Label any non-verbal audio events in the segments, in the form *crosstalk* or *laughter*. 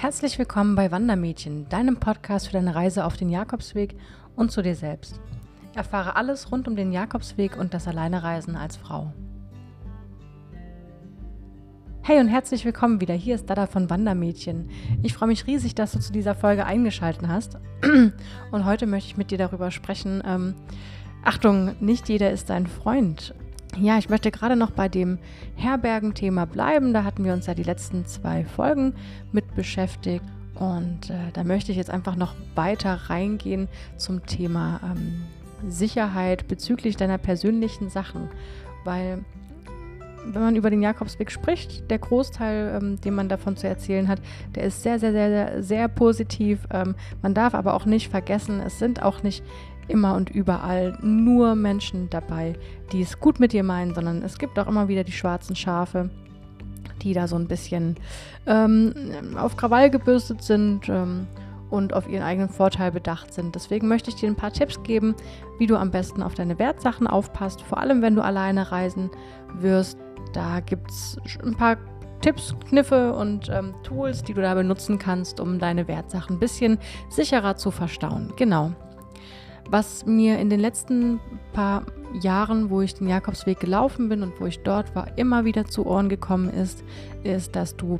Herzlich willkommen bei Wandermädchen, deinem Podcast für deine Reise auf den Jakobsweg und zu dir selbst. Erfahre alles rund um den Jakobsweg und das Alleinereisen als Frau. Hey und herzlich willkommen wieder. Hier ist Dada von Wandermädchen. Ich freue mich riesig, dass du zu dieser Folge eingeschaltet hast. Und heute möchte ich mit dir darüber sprechen. Ähm, Achtung, nicht jeder ist dein Freund. Ja, ich möchte gerade noch bei dem Herbergenthema bleiben. Da hatten wir uns ja die letzten zwei Folgen mit beschäftigt. Und äh, da möchte ich jetzt einfach noch weiter reingehen zum Thema ähm, Sicherheit bezüglich deiner persönlichen Sachen. Weil wenn man über den Jakobsweg spricht, der Großteil, ähm, den man davon zu erzählen hat, der ist sehr, sehr, sehr, sehr, sehr positiv. Ähm, man darf aber auch nicht vergessen, es sind auch nicht immer und überall nur Menschen dabei, die es gut mit dir meinen, sondern es gibt auch immer wieder die schwarzen Schafe, die da so ein bisschen ähm, auf Krawall gebürstet sind ähm, und auf ihren eigenen Vorteil bedacht sind. Deswegen möchte ich dir ein paar Tipps geben, wie du am besten auf deine Wertsachen aufpasst, vor allem wenn du alleine reisen wirst. Da gibt es ein paar Tipps, Kniffe und ähm, Tools, die du da benutzen kannst, um deine Wertsachen ein bisschen sicherer zu verstauen. Genau. Was mir in den letzten paar Jahren, wo ich den Jakobsweg gelaufen bin und wo ich dort war, immer wieder zu Ohren gekommen ist, ist, dass du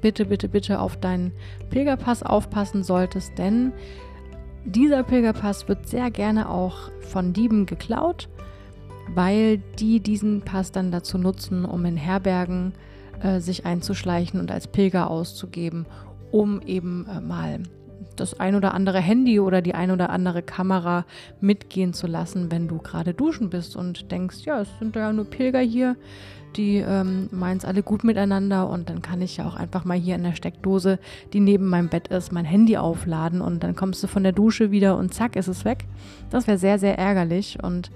bitte, bitte, bitte auf deinen Pilgerpass aufpassen solltest, denn dieser Pilgerpass wird sehr gerne auch von Dieben geklaut, weil die diesen Pass dann dazu nutzen, um in Herbergen äh, sich einzuschleichen und als Pilger auszugeben, um eben äh, mal das ein oder andere Handy oder die ein oder andere Kamera mitgehen zu lassen, wenn du gerade duschen bist und denkst, ja, es sind ja nur Pilger hier, die ähm, meinen es alle gut miteinander und dann kann ich ja auch einfach mal hier in der Steckdose, die neben meinem Bett ist, mein Handy aufladen und dann kommst du von der Dusche wieder und zack, ist es weg. Das wäre sehr, sehr ärgerlich und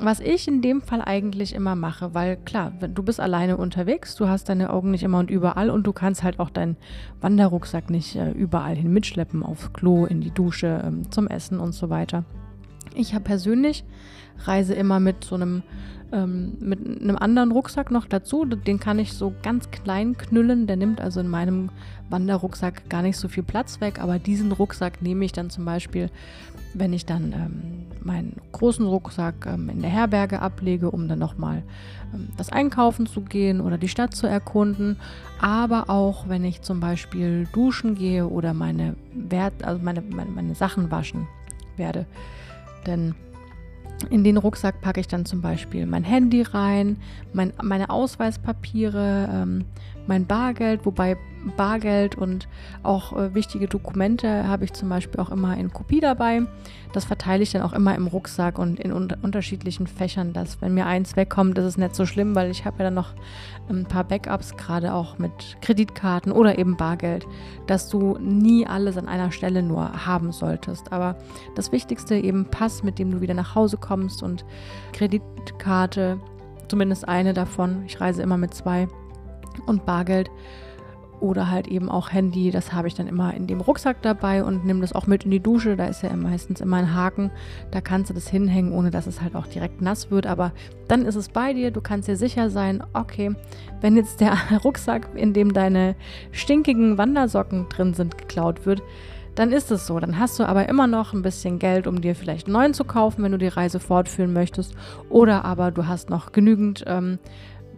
was ich in dem Fall eigentlich immer mache, weil klar, du bist alleine unterwegs, du hast deine Augen nicht immer und überall und du kannst halt auch deinen Wanderrucksack nicht äh, überall hin mitschleppen, aufs Klo, in die Dusche, ähm, zum Essen und so weiter. Ich habe persönlich reise immer mit so einem ähm, mit einem anderen Rucksack noch dazu. Den kann ich so ganz klein knüllen. Der nimmt also in meinem Wanderrucksack gar nicht so viel Platz weg. Aber diesen Rucksack nehme ich dann zum Beispiel wenn ich dann ähm, meinen großen Rucksack ähm, in der Herberge ablege, um dann nochmal ähm, das Einkaufen zu gehen oder die Stadt zu erkunden, aber auch wenn ich zum Beispiel duschen gehe oder meine, Wert, also meine, meine, meine Sachen waschen werde. Denn in den Rucksack packe ich dann zum Beispiel mein Handy rein, mein, meine Ausweispapiere, ähm, mein Bargeld, wobei Bargeld und auch äh, wichtige Dokumente habe ich zum Beispiel auch immer in Kopie dabei. Das verteile ich dann auch immer im Rucksack und in un unterschiedlichen Fächern, dass wenn mir eins wegkommt, ist es nicht so schlimm, weil ich habe ja dann noch ein paar Backups, gerade auch mit Kreditkarten oder eben Bargeld, dass du nie alles an einer Stelle nur haben solltest. Aber das Wichtigste eben Pass, mit dem du wieder nach Hause kommst und Kreditkarte, zumindest eine davon. Ich reise immer mit zwei und Bargeld oder halt eben auch Handy. Das habe ich dann immer in dem Rucksack dabei und nehme das auch mit in die Dusche. Da ist ja meistens immer ein Haken. Da kannst du das hinhängen, ohne dass es halt auch direkt nass wird. Aber dann ist es bei dir. Du kannst dir sicher sein, okay, wenn jetzt der *laughs* Rucksack, in dem deine stinkigen Wandersocken drin sind, geklaut wird, dann ist es so. Dann hast du aber immer noch ein bisschen Geld, um dir vielleicht einen neuen zu kaufen, wenn du die Reise fortführen möchtest. Oder aber du hast noch genügend ähm,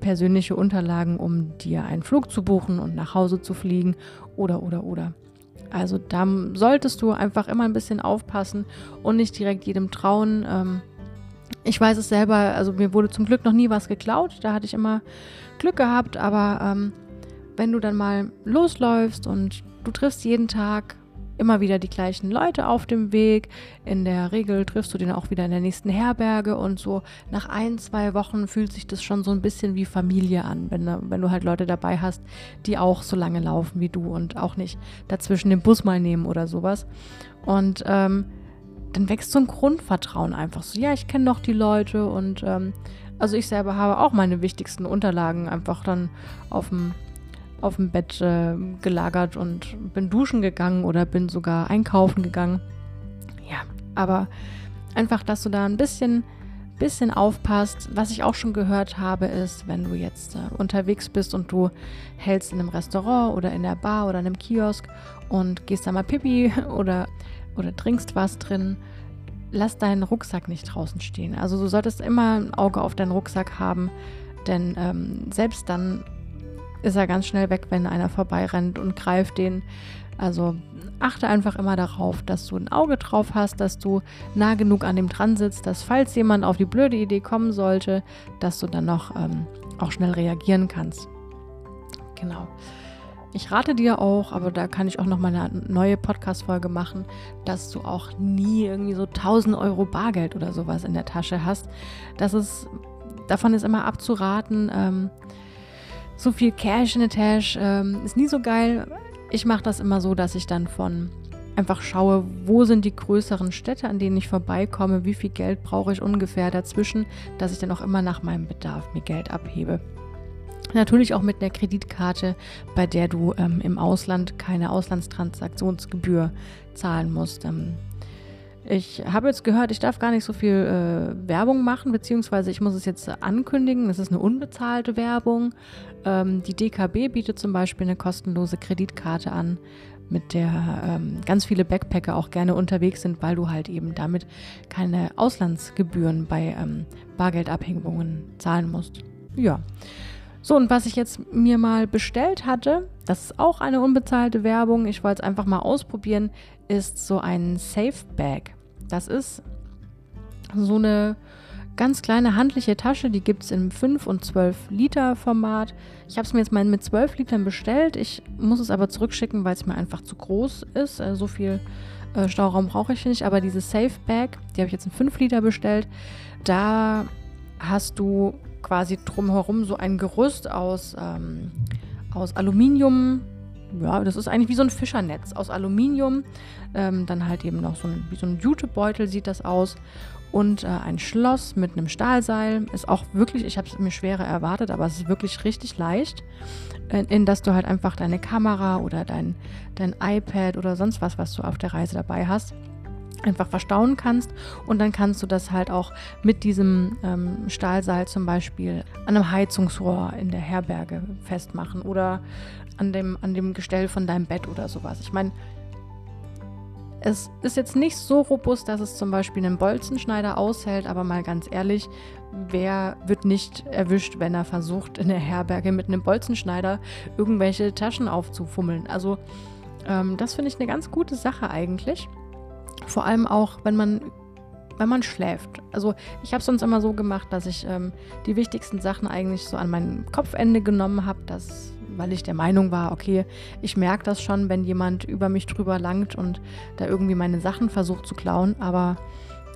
persönliche Unterlagen, um dir einen Flug zu buchen und nach Hause zu fliegen oder oder oder. Also da solltest du einfach immer ein bisschen aufpassen und nicht direkt jedem trauen. Ähm, ich weiß es selber, also mir wurde zum Glück noch nie was geklaut, da hatte ich immer Glück gehabt, aber ähm, wenn du dann mal losläufst und du triffst jeden Tag immer wieder die gleichen Leute auf dem Weg. In der Regel triffst du den auch wieder in der nächsten Herberge und so nach ein, zwei Wochen fühlt sich das schon so ein bisschen wie Familie an, wenn, wenn du halt Leute dabei hast, die auch so lange laufen wie du und auch nicht dazwischen den Bus mal nehmen oder sowas. Und ähm, dann wächst so ein Grundvertrauen einfach so, ja, ich kenne doch die Leute und ähm, also ich selber habe auch meine wichtigsten Unterlagen einfach dann auf dem auf dem Bett äh, gelagert und bin duschen gegangen oder bin sogar einkaufen gegangen. Ja, aber einfach, dass du da ein bisschen, bisschen aufpasst. Was ich auch schon gehört habe, ist, wenn du jetzt äh, unterwegs bist und du hältst in einem Restaurant oder in der Bar oder in einem Kiosk und gehst da mal Pipi *laughs* oder, oder trinkst was drin, lass deinen Rucksack nicht draußen stehen. Also du solltest immer ein Auge auf deinen Rucksack haben, denn ähm, selbst dann ist er ganz schnell weg, wenn einer vorbeirennt und greift den. Also achte einfach immer darauf, dass du ein Auge drauf hast, dass du nah genug an dem dran sitzt, dass falls jemand auf die blöde Idee kommen sollte, dass du dann noch ähm, auch schnell reagieren kannst. Genau. Ich rate dir auch, aber da kann ich auch noch mal eine neue Podcast-Folge machen, dass du auch nie irgendwie so 1000 Euro Bargeld oder sowas in der Tasche hast. Das ist, davon ist immer abzuraten. Ähm, so viel Cash in der Tasche ähm, ist nie so geil. Ich mache das immer so, dass ich dann von einfach schaue, wo sind die größeren Städte, an denen ich vorbeikomme, wie viel Geld brauche ich ungefähr dazwischen, dass ich dann auch immer nach meinem Bedarf mir Geld abhebe. Natürlich auch mit einer Kreditkarte, bei der du ähm, im Ausland keine Auslandstransaktionsgebühr zahlen musst. Ähm, ich habe jetzt gehört, ich darf gar nicht so viel äh, Werbung machen, beziehungsweise ich muss es jetzt ankündigen. Es ist eine unbezahlte Werbung. Ähm, die DKB bietet zum Beispiel eine kostenlose Kreditkarte an, mit der ähm, ganz viele Backpacker auch gerne unterwegs sind, weil du halt eben damit keine Auslandsgebühren bei ähm, Bargeldabhängungen zahlen musst. Ja. So, und was ich jetzt mir mal bestellt hatte, das ist auch eine unbezahlte Werbung, ich wollte es einfach mal ausprobieren, ist so ein Safe Bag. Das ist so eine ganz kleine handliche Tasche, die gibt es im 5 und 12 Liter Format. Ich habe es mir jetzt mal mit 12 Litern bestellt. Ich muss es aber zurückschicken, weil es mir einfach zu groß ist. Also so viel äh, Stauraum brauche ich nicht. Aber diese Safe Bag, die habe ich jetzt in 5 Liter bestellt. Da hast du quasi drumherum so ein Gerüst aus, ähm, aus Aluminium. Ja, das ist eigentlich wie so ein Fischernetz aus Aluminium. Ähm, dann halt eben noch so ein, wie so ein Jutebeutel sieht das aus. Und äh, ein Schloss mit einem Stahlseil. Ist auch wirklich, ich habe es mir schwerer erwartet, aber es ist wirklich richtig leicht. In, in das du halt einfach deine Kamera oder dein, dein iPad oder sonst was, was du auf der Reise dabei hast, einfach verstauen kannst und dann kannst du das halt auch mit diesem ähm, Stahlseil zum Beispiel an einem Heizungsrohr in der Herberge festmachen oder an dem, an dem Gestell von deinem Bett oder sowas. Ich meine, es ist jetzt nicht so robust, dass es zum Beispiel einen Bolzenschneider aushält, aber mal ganz ehrlich, wer wird nicht erwischt, wenn er versucht, in der Herberge mit einem Bolzenschneider irgendwelche Taschen aufzufummeln? Also, ähm, das finde ich eine ganz gute Sache eigentlich. Vor allem auch, wenn man, wenn man schläft. Also ich habe es sonst immer so gemacht, dass ich ähm, die wichtigsten Sachen eigentlich so an mein Kopfende genommen habe, weil ich der Meinung war, okay, ich merke das schon, wenn jemand über mich drüber langt und da irgendwie meine Sachen versucht zu klauen. Aber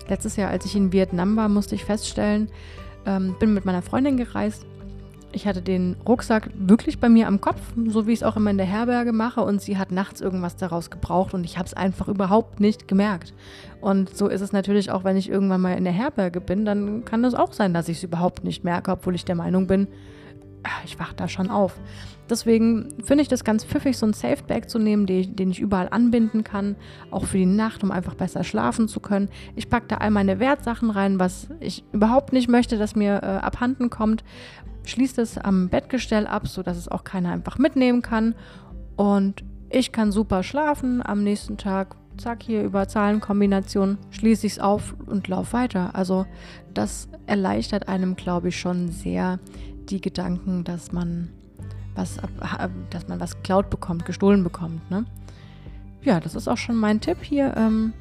letztes Jahr, als ich in Vietnam war, musste ich feststellen, ähm, bin mit meiner Freundin gereist ich hatte den Rucksack wirklich bei mir am Kopf, so wie ich es auch immer in der Herberge mache. Und sie hat nachts irgendwas daraus gebraucht und ich habe es einfach überhaupt nicht gemerkt. Und so ist es natürlich auch, wenn ich irgendwann mal in der Herberge bin, dann kann es auch sein, dass ich es überhaupt nicht merke, obwohl ich der Meinung bin, ich wache da schon auf. Deswegen finde ich das ganz pfiffig, so ein Safebag zu nehmen, den, den, ich überall anbinden kann, auch für die Nacht, um einfach besser schlafen zu können. Ich packe da all meine Wertsachen rein, was ich überhaupt nicht möchte, dass mir äh, abhanden kommt, schließt es am Bettgestell ab, sodass es auch keiner einfach mitnehmen kann. Und ich kann super schlafen am nächsten Tag. Zack, hier über Zahlenkombinationen schließe ich es auf und laufe weiter. Also das erleichtert einem, glaube ich, schon sehr die Gedanken, dass man was, dass man was geklaut bekommt, gestohlen bekommt. Ne? Ja, das ist auch schon mein Tipp hier ähm,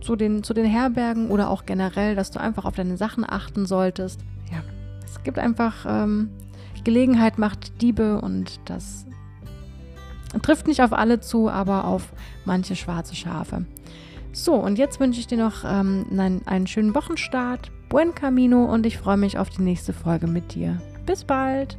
zu, den, zu den Herbergen oder auch generell, dass du einfach auf deine Sachen achten solltest. Ja, es gibt einfach ähm, Gelegenheit macht Diebe und das trifft nicht auf alle zu, aber auf manche schwarze Schafe. So, und jetzt wünsche ich dir noch ähm, einen, einen schönen Wochenstart. Buen Camino und ich freue mich auf die nächste Folge mit dir. Bis bald!